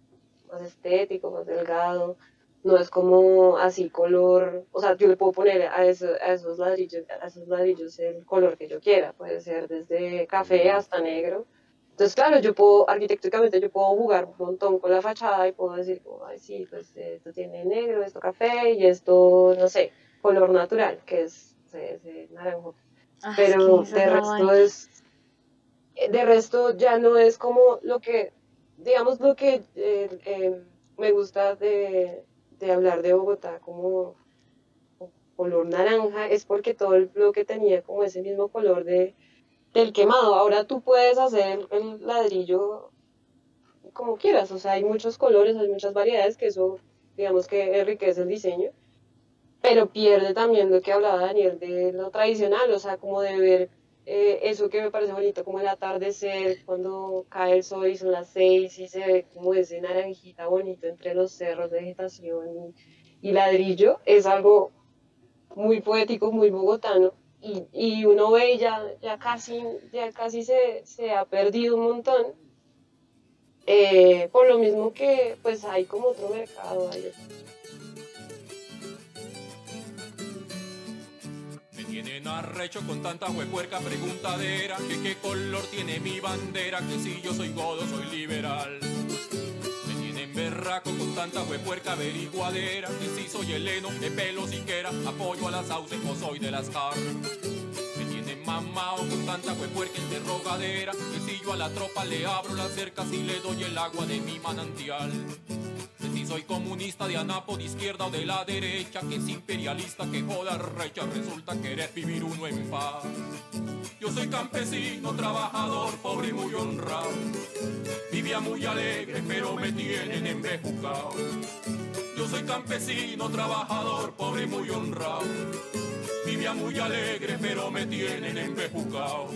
más estético, más delgado, no es como así color, o sea, yo le puedo poner a, eso- a esos ladrillos, a esos ladrillos el color que yo quiera, puede ser desde café hasta negro. Entonces, claro, yo puedo, arquitectónicamente, yo puedo jugar un montón con la fachada y puedo decir, como, ay, sí, pues esto tiene negro, esto café y esto, no sé, color natural, que es ese, naranjo. Ah, Pero es que de resto es, de resto ya no es como lo que, digamos, lo que eh, eh, me gusta de, de hablar de Bogotá como color naranja, es porque todo el bloque tenía como ese mismo color de del quemado. Ahora tú puedes hacer el ladrillo como quieras, o sea, hay muchos colores, hay muchas variedades que eso, digamos que enriquece el diseño, pero pierde también lo que hablaba Daniel de lo tradicional, o sea, como de ver eh, eso que me parece bonito, como el atardecer, cuando cae el sol y son las seis y se ve como ese naranjita bonito entre los cerros, vegetación y, y ladrillo, es algo muy poético, muy bogotano. Y, y uno ve y ya, ya casi, ya casi se, se ha perdido un montón. Eh, por lo mismo que pues hay como otro mercado ahí. Me tienen arrecho con tanta huepuerca preguntadera Que qué color tiene mi bandera Que si yo soy godo soy liberal. Me tienen berraco con tanta huepuerca averiguadera Que si soy heleno de pelo siquiera Apoyo a las sauces o soy de las jar. Me tienen mamao con tanta huepuerca interrogadera Que si yo a la tropa le abro las cercas y le doy el agua de mi manantial si soy comunista de anapo de izquierda o de la derecha, que es imperialista, que joda recha, resulta querer vivir uno en paz. Yo soy campesino, trabajador, pobre y muy honrado. Vivía muy alegre, pero me tienen embejucado. Yo soy campesino, trabajador, pobre y muy honrado. Vivía muy alegre, pero me tienen embejucado.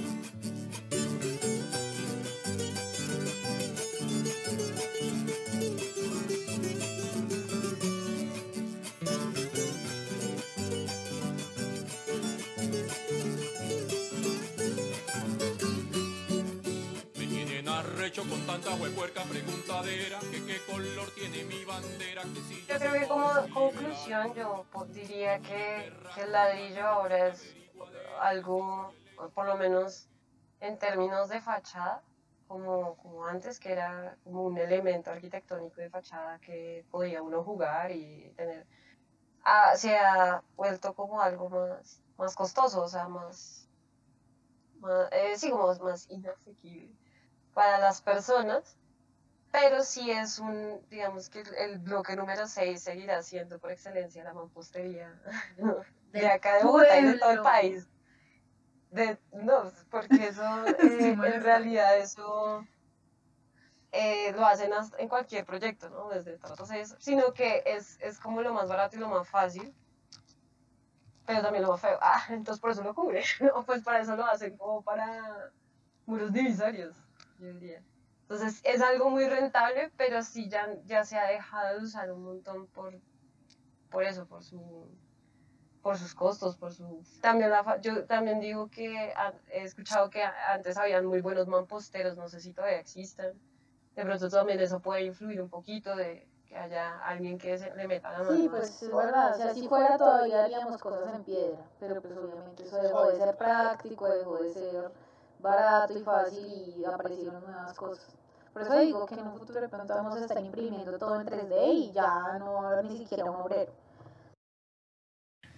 Con tanta huepuerca preguntadera Que qué color tiene mi bandera que si Yo creo que como conclusión yo po- diría que, que el ladrillo ahora es algo, por lo menos en términos de fachada, como, como antes, que era como un elemento arquitectónico de fachada que podía uno jugar y tener, ah, se ha vuelto como algo más, más costoso, o sea, más, más eh, sí, como más inasequible para las personas. Pero sí es un, digamos que el, bloque número 6 seguirá siendo por excelencia la mampostería de acá de Bogotá y de todo el país. De, no, porque eso, eh, en realidad eso eh, lo hacen en cualquier proyecto, ¿no? Desde eso, sino que es, es como lo más barato y lo más fácil, pero también lo más feo. Ah, entonces por eso lo cubre, o pues para eso lo hacen como para muros divisorios, yo diría. Entonces es algo muy rentable, pero sí ya, ya se ha dejado de usar un montón por, por eso, por su por sus costos, por su... También la yo también digo que a- he escuchado que antes habían muy buenos mamposteros, no sé si todavía existan. De pronto también eso puede influir un poquito de que haya alguien que se le meta la mano. Sí, pues es verdad, si así fuera todavía haríamos cosas en piedra, pero pues obviamente eso dejó de ser práctico, dejó de ser barato y fácil y aparecieron nuevas cosas. Por eso digo que en un futuro de pronto vamos a estar imprimiendo todo en 3D y ya no va a haber ni siquiera un obrero.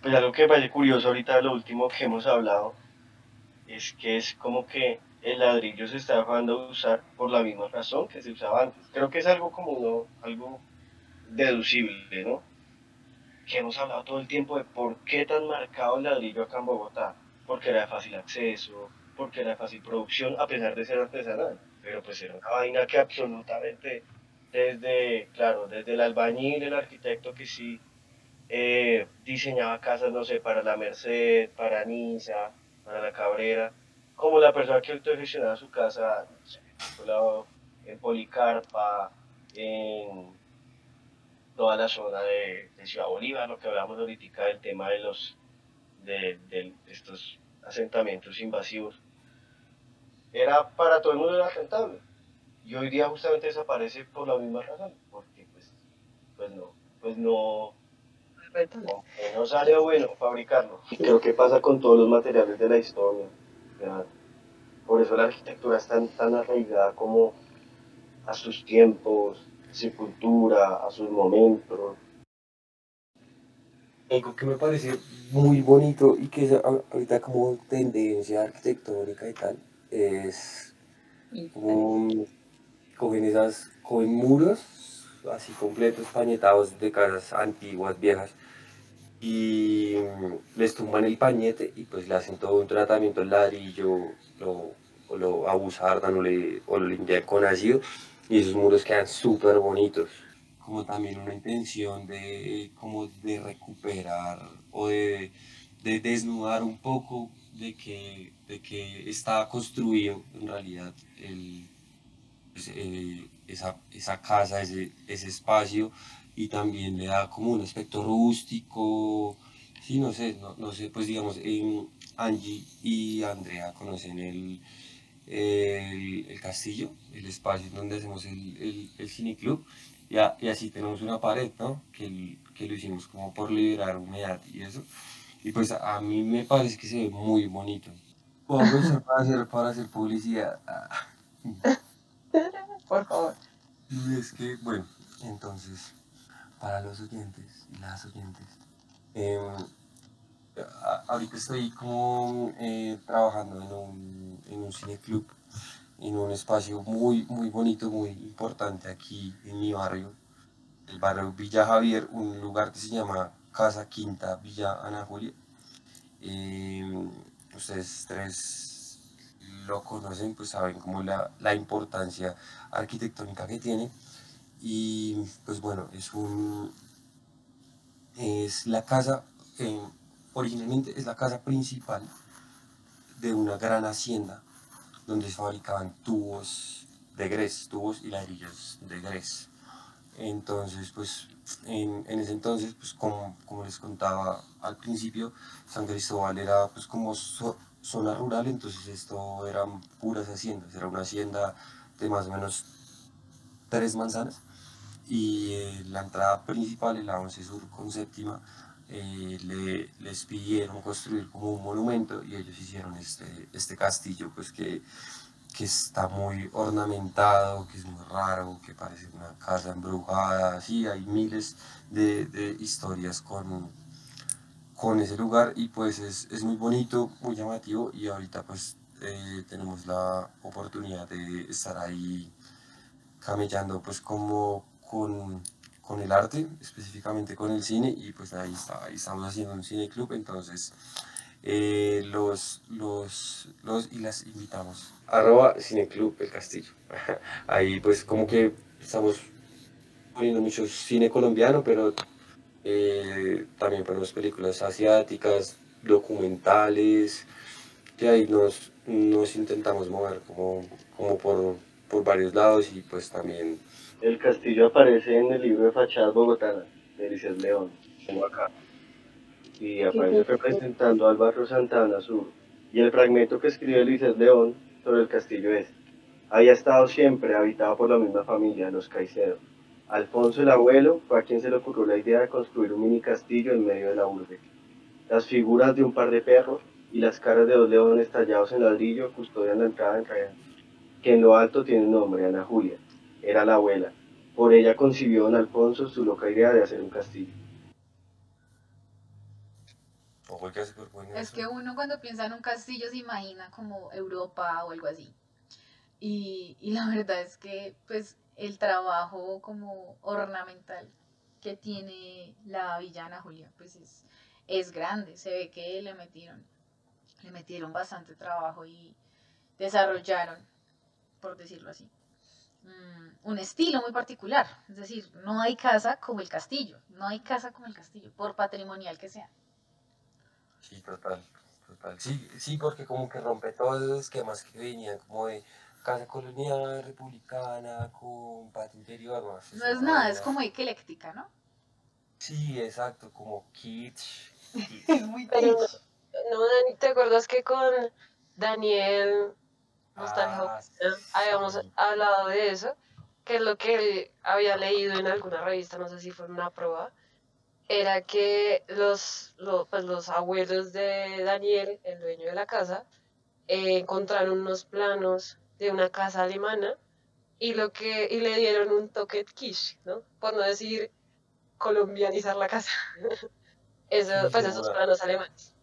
Pues algo que me parece curioso ahorita, lo último que hemos hablado, es que es como que el ladrillo se está dejando de usar por la misma razón que se usaba antes. Creo que es algo como algo deducible, ¿no? Que hemos hablado todo el tiempo de por qué tan marcado el ladrillo acá en Bogotá. Porque era de fácil acceso, porque de fácil producción, a pesar de ser artesanal. Pero pues era una vaina que absolutamente desde, claro, desde el albañil, el arquitecto que sí eh, diseñaba casas, no sé, para la Merced, para Niza, para la Cabrera, como la persona que autogestionaba su casa, en Policarpa, en toda la zona de, Ciudad Bolívar, lo que hablábamos ahorita del tema de los de, estos asentamientos invasivos. Era para todo el mundo era rentable. Y hoy día justamente desaparece por la misma razón, porque pues, pues no, pues no, no, no sale bueno fabricarlo. Creo que pasa con todos los materiales de la historia. Por eso la arquitectura es tan, tan arraigada como a sus tiempos, su cultura, a sus momentos. Algo que me parece muy bonito y que es ahorita como tendencia arquitectónica y tal, es como cogen esas, cogen muros así completos, pañetados de casas antiguas, viejas, y les tumban el pañete y pues le hacen todo un tratamiento el ladrillo, lo, lo abusardan o, le, o lo limpian con ácido y esos muros quedan súper bonitos. Como también una intención de, como de recuperar o de, de desnudar un poco de que, de que está construido en realidad el, pues, eh, esa, esa, casa, ese, ese espacio y también le da como un aspecto rústico, sí, no sé, no, no sé, pues digamos, Angie y Andrea conocen el, el, castillo, el espacio donde hacemos el, el, el cineclub, y, y, así tenemos una pared, ¿no? Que, que, lo hicimos como por liberar humedad y eso. Y pues a mí me parece que se ve muy bonito. Vamos a hacer, para hacer publicidad. Por favor. Y es que, bueno, entonces, para los oyentes y las oyentes, eh, ahorita estoy como eh, trabajando en un, en un cineclub, en un espacio muy, muy bonito, muy importante aquí en mi barrio, el barrio Villa Javier, un lugar que se llama Casa Quinta Villa Ana Julia. Eh, ustedes tres lo conocen, pues saben como la, la importancia arquitectónica que tiene. Y pues bueno, es un es la casa originalmente es la casa principal de una gran hacienda donde se fabricaban tubos de grés, tubos y ladrillos de grés. Entonces, pues en, ese entonces, pues como, como, les contaba al principio, San Cristóbal era pues como zona rural, entonces esto eran puras haciendas, era una hacienda de más o menos tres manzanas y eh, la entrada principal, la 11 Sur con séptima, eh, le, les pidieron construir como un monumento y ellos hicieron este, este castillo pues que, que está muy ornamentado, que es muy raro, que parece una casa embrujada, así hay miles de, de historias con, con ese lugar y pues es, es, muy bonito, muy llamativo y ahorita pues eh, tenemos la oportunidad de estar ahí camellando pues como con con el arte, específicamente con el cine, y pues ahí, está, ahí estamos haciendo un cine club, entonces eh, los, los, los y las invitamos. Arroba Cineclub El Castillo. ahí pues como que estamos poniendo mucho cine colombiano, pero eh, también ponemos películas asiáticas, documentales, y ahí nos, nos intentamos mover como, como por, por varios lados y pues también el castillo aparece en el libro de Fachadas Bogotanas de Eliseo León, como acá. Y aparece representando al barrio Santana Sur. Y el fragmento que escribe Eliseo León sobre el castillo es, había estado siempre habitado por la misma familia, los Caicedo. Alfonso el abuelo fue a quien se le ocurrió la idea de construir un mini castillo en medio de la urbe. Las figuras de un par de perros y las caras de dos leones tallados en ladrillo custodian la entrada en real, que en lo alto tiene un nombre, Ana Julia era la abuela. Por ella concibió don Alfonso su loca idea de hacer un castillo. Es que uno cuando piensa en un castillo se imagina como Europa o algo así. Y, la verdad es que pues el trabajo como ornamental que tiene la villana Julia pues es, es grande. Se ve que le metieron, le metieron bastante trabajo y desarrollaron, por decirlo así mm, un estilo muy particular. Es decir, no hay casa como el castillo, no hay casa como el castillo, por patrimonial que sea. Sí, total, total. Sí, sí, porque como que rompe todos esos esquemas que venían como de casa colonial, republicana, con patio interior. No, no es nada, es como ecléctica, ¿no? Sí, exacto, como kitsch. es muy Pero, kitsch. no, Dani, ¿te acuerdas que con Daniel Nostalgia Ah, habíamos sí. hablado de eso? Que es lo que él había leído en alguna revista, no sé si fue una prueba, era que los, lo- pues los abuelos de Daniel, el dueño de la casa, eh, encontraron unos planos de una casa alemana y lo que y le dieron un toque quiche, ¿no? Por no decir colombianizar la casa. Eso, pues esos planos alemanes.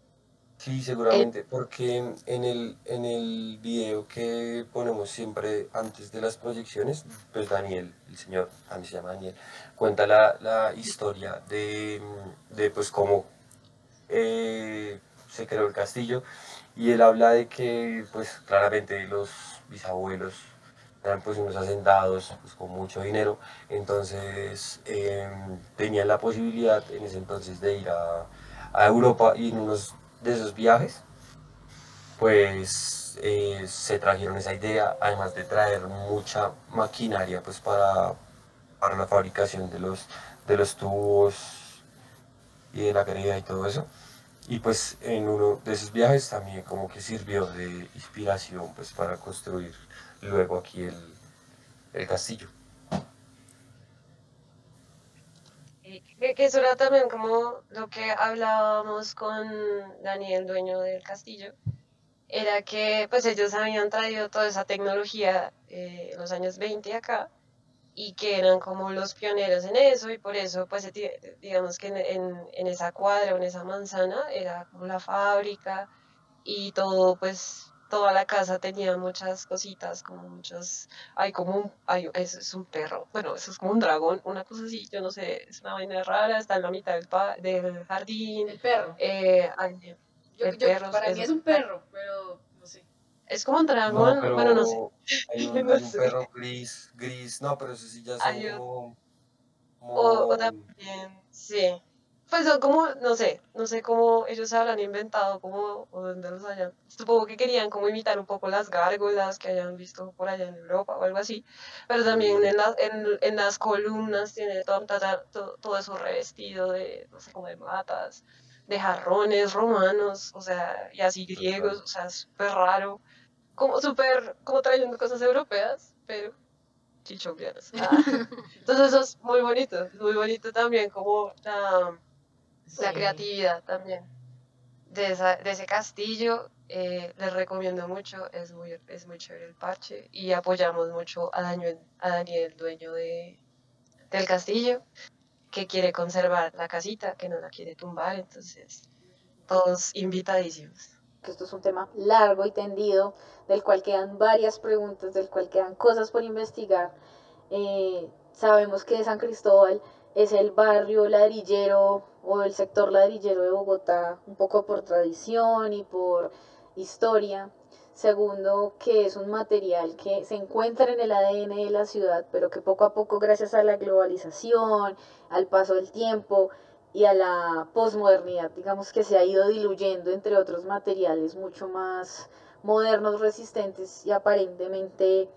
Sí, seguramente, porque en el, en el video que ponemos siempre antes de las proyecciones, pues Daniel, el señor, a mí se llama Daniel, cuenta la, la historia de, de pues cómo eh, se creó el castillo y él habla de que pues claramente los bisabuelos eran pues unos hacendados pues, con mucho dinero, entonces eh, tenían la posibilidad en ese entonces de ir a, a Europa y en unos de esos viajes pues eh, se trajeron esa idea, además de traer mucha maquinaria pues para, para la fabricación de los, de los tubos y de la greda y todo eso. Y pues en uno de esos viajes también como que sirvió de inspiración pues para construir luego aquí el, el castillo. Que, eso era también como lo que hablábamos con Daniel, dueño del castillo, era que pues ellos habían traído toda esa tecnología eh, en los años 20 acá y que eran como los pioneros en eso y por eso pues di- digamos que en, en, en esa cuadra o en esa manzana era como la fábrica y todo pues toda la casa tenía muchas cositas como muchos hay como un hay, eso es un perro bueno eso es como un dragón una cosa así yo no sé es una vaina rara está en la mitad del, pa- del jardín El perro. eh, hay- Yo- el yo- perro para es- mí es un perro, pero no sé. es como un dragón pero bueno no sé Hay un, No hay un sé. perro gris, gris, no, pero eso sí ya Hay un- como... O, o también, sí. Pues son como, no sé, no sé cómo ellos se habrán inventado, como, o dónde los hayan. Supongo que querían como imitar un poco las gárgolas que hayan visto por allá en Europa o algo así. Pero también en, la- en, en las columnas tiene todo, todo, todo- todo eso revestido de, no sé, como de matas, de jarrones romanos, o sea, y así griegos, o sea, súper raro. Como súper, como trayendo cosas europeas, pero chichombianas. Ah. Entonces eso es muy bonito, es muy bonito también como la, la creatividad también de, esa, de ese castillo. eh, les recomiendo mucho, es muy, es muy chévere el parche y apoyamos mucho a Daniel, a Daniel dueño de, del castillo, que quiere conservar la casita, que no la quiere tumbar, entonces todos invitadísimos. que esto es un tema largo y tendido, del cual quedan varias preguntas, del cual quedan cosas por investigar. Eh, sabemos que San Cristóbal es el barrio ladrillero o el sector ladrillero de Bogotá, un poco por tradición y por historia. Segundo, que es un material que se encuentra en el ADN de la ciudad, pero que poco a poco, gracias a la globalización, al paso del tiempo, y a la posmodernidad, digamos que se ha ido diluyendo entre otros materiales mucho más modernos, resistentes y aparentemente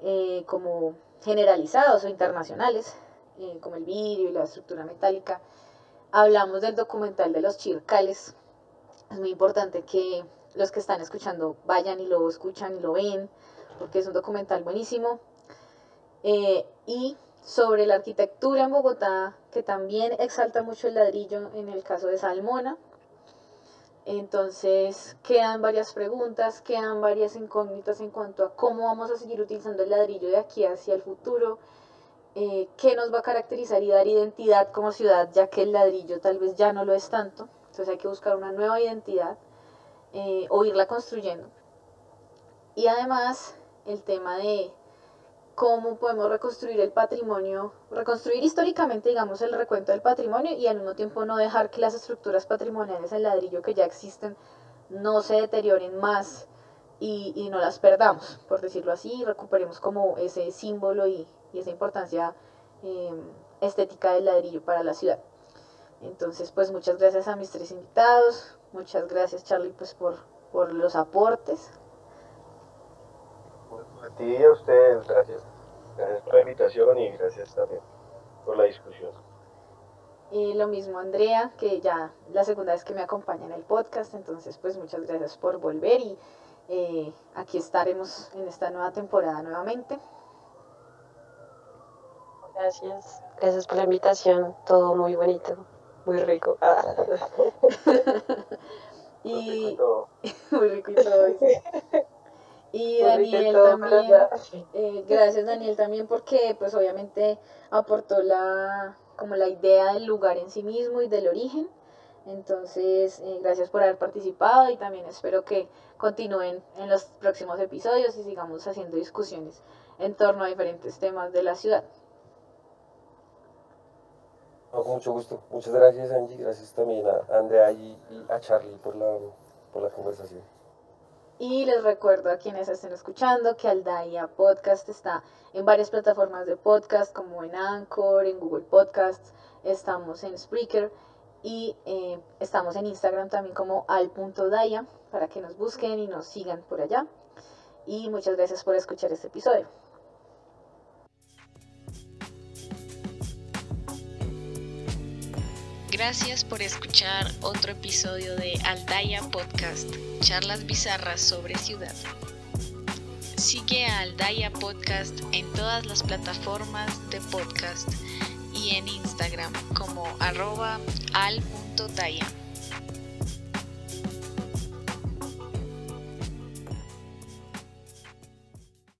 eh, como generalizados o internacionales, eh, como el vidrio y la estructura metálica. Hablamos del documental de los chircales. Es muy importante que los que están escuchando vayan y lo escuchan y lo ven, porque es un documental buenísimo. Eh, y sobre la arquitectura en Bogotá, que también exalta mucho el ladrillo en el caso de Salmona. Entonces quedan varias preguntas, quedan varias incógnitas en cuanto a cómo vamos a seguir utilizando el ladrillo de aquí hacia el futuro, eh, qué nos va a caracterizar y dar identidad como ciudad, ya que el ladrillo tal vez ya no lo es tanto. Entonces hay que buscar una nueva identidad eh, o irla construyendo. Y además el tema de cómo podemos reconstruir el patrimonio, reconstruir históricamente, digamos, el recuento del patrimonio y al mismo tiempo no dejar que las estructuras patrimoniales en ladrillo que ya existen no se deterioren más y, no las perdamos, por decirlo así, recuperemos como ese símbolo y, esa importancia em, estética del ladrillo para la ciudad. Entonces, pues muchas gracias a mis tres invitados, muchas gracias Charlie pues por, por los aportes. A ti y a ustedes, gracias. Gracias por la invitación y gracias también por la discusión. Y lo mismo Andrea, que ya la segunda vez que me acompaña en el podcast, entonces pues muchas gracias por volver y eh, aquí estaremos en esta nueva temporada nuevamente. Gracias, gracias por la invitación, todo muy bonito, muy rico. y muy rico y todo. Y Daniel también, eh, gracias Daniel también porque pues obviamente aportó la, como la idea del lugar en sí mismo y del origen. Entonces, eh, gracias por haber participado y también espero que continúen en los próximos episodios y sigamos haciendo discusiones en torno a diferentes temas de la ciudad. Con mucho gusto. Muchas gracias Angie, gracias también a Andrea y a Charlie por la, por la conversación. Y les recuerdo a quienes estén escuchando que Aldaya Podcast está en varias plataformas de podcast como en Anchor, en Google Podcasts, estamos en Spreaker y eh, estamos en Instagram también como al.daya para que nos busquen y nos sigan por allá. Y muchas gracias por escuchar este episodio. Gracias por escuchar otro episodio de Aldaya Podcast, charlas bizarras sobre ciudad. Sigue a Aldaya Podcast en todas las plataformas de podcast y en Instagram como arroba al.daya.